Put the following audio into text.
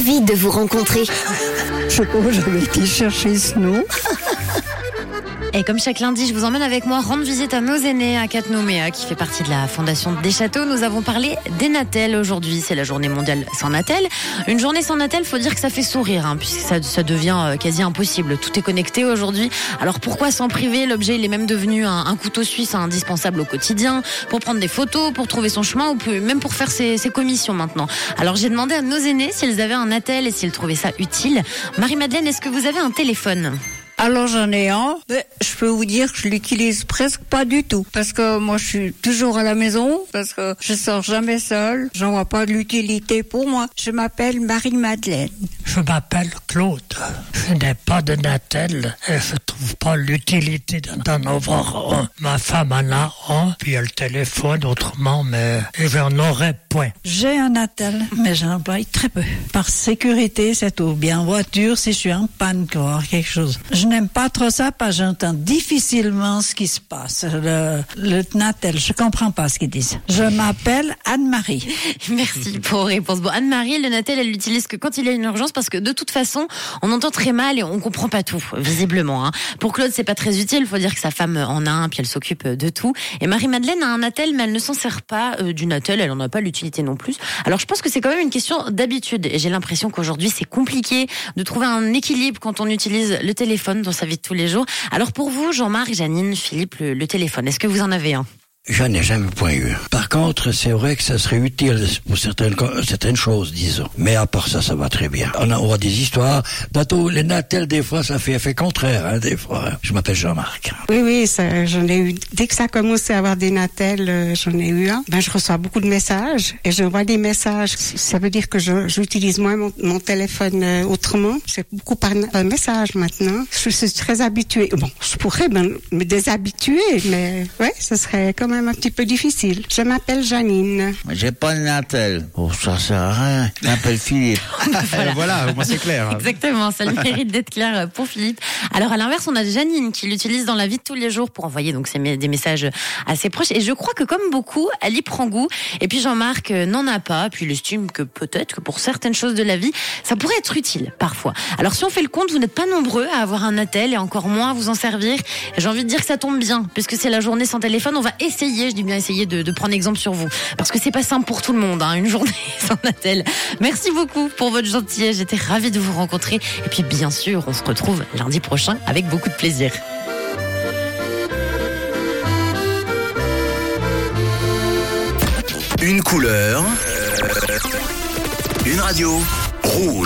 ravie de vous rencontrer. Je que j'avais été chercher ce nom. Et comme chaque lundi, je vous emmène avec moi rendre visite à nos aînés à Catnoméa, qui fait partie de la Fondation des Châteaux. Nous avons parlé des Natels aujourd'hui. C'est la journée mondiale sans Natel. Une journée sans Natel, faut dire que ça fait sourire, hein, puisque ça, ça devient euh, quasi impossible. Tout est connecté aujourd'hui. Alors pourquoi s'en priver? L'objet, il est même devenu un, couteau suisse indispensable au quotidien, pour prendre des photos, pour trouver son chemin, ou même pour faire ses, ses commissions maintenant. Alors j'ai demandé à nos aînés s'ils avaient un Natel et s'ils trouvaient ça utile. Marie-Madeleine, est-ce que vous avez un téléphone? Alors j'en ai un, mais je peux vous dire que je l'utilise presque pas du tout. Parce que moi je suis toujours à la maison, parce que je sors jamais seule. J'en vois pas l'utilité pour moi. Je m'appelle Marie-Madeleine. Je m'appelle Claude. Je n'ai pas de Natel et je trouve pas l'utilité d'en avoir un. Ma femme en a un, puis elle téléphone autrement, mais je n'en aurais point. J'ai un attel, mais j'en emploie très peu. Par sécurité, c'est tout. Bien en voiture, si je suis en panne, quoi, quelque chose. Je n'aime pas trop ça parce que j'entends difficilement ce qui se passe. Le, le Natel, je comprends pas ce qu'ils disent. Je m'appelle Anne-Marie. Merci pour vos réponses. Bon, Anne-Marie, le Natel, elle l'utilise que quand il y a une urgence parce que de toute façon, on entend très mal et on comprend pas tout, visiblement. Hein. Pour Claude, c'est pas très utile. Faut dire que sa femme en a un, puis elle s'occupe de tout. Et Marie-Madeleine a un Natel, mais elle ne s'en sert pas euh, du Natel. Elle en a pas l'utilité non plus. Alors, je pense que c'est quand même une question d'habitude. Et j'ai l'impression qu'aujourd'hui, c'est compliqué de trouver un équilibre quand on utilise le téléphone dans sa vie de tous les jours. Alors, pour vous, Jean-Marc, Janine, Philippe, le, le téléphone, est-ce que vous en avez un? J'en ai jamais point eu. Par contre, c'est vrai que ça serait utile pour certaines, choses, disons. Mais à part ça, ça va très bien. On a, des histoires. Dans tous les natels, des fois, ça fait effet contraire, hein, des fois. Je m'appelle Jean-Marc. Oui, oui, j'en ai eu. Dès que ça a commencé à avoir des natels, euh, j'en ai eu un. Ben, je reçois beaucoup de messages et je vois des messages. Ça veut dire que je- j'utilise moins mon, téléphone euh, autrement. C'est beaucoup par, message maintenant. Je suis très habituée. Bon, je pourrais me déshabituer, mais ouais, ce serait quand même un petit peu difficile. Je m'appelle Janine. J'ai pas de Natel. Oh, ça sert à rien. Je m'appelle Philippe. Voilà. voilà, au moins c'est clair. Exactement, ça le mérite d'être clair pour Philippe. Alors à l'inverse, on a Janine qui l'utilise dans la vie de tous les jours pour envoyer donc des messages à ses proches. Et je crois que comme beaucoup, elle y prend goût. Et puis Jean-Marc euh, n'en a pas, puis il estime que peut-être que pour certaines choses de la vie, ça pourrait être utile parfois. Alors si on fait le compte, vous n'êtes pas nombreux à avoir un attel et encore moins à vous en servir. J'ai envie de dire que ça tombe bien, puisque c'est la journée sans téléphone. On va essayer, je dis bien essayer, de, prendre exemple sur vous, parce que c'est pas simple pour tout le monde, hein, une journée sans attel. Merci beaucoup pour votre gentillesse. J'étais ravie de vous rencontrer. Et puis bien sûr, on se retrouve lundi prochain avec beaucoup de plaisir. Une couleur. Une radio. Rouge.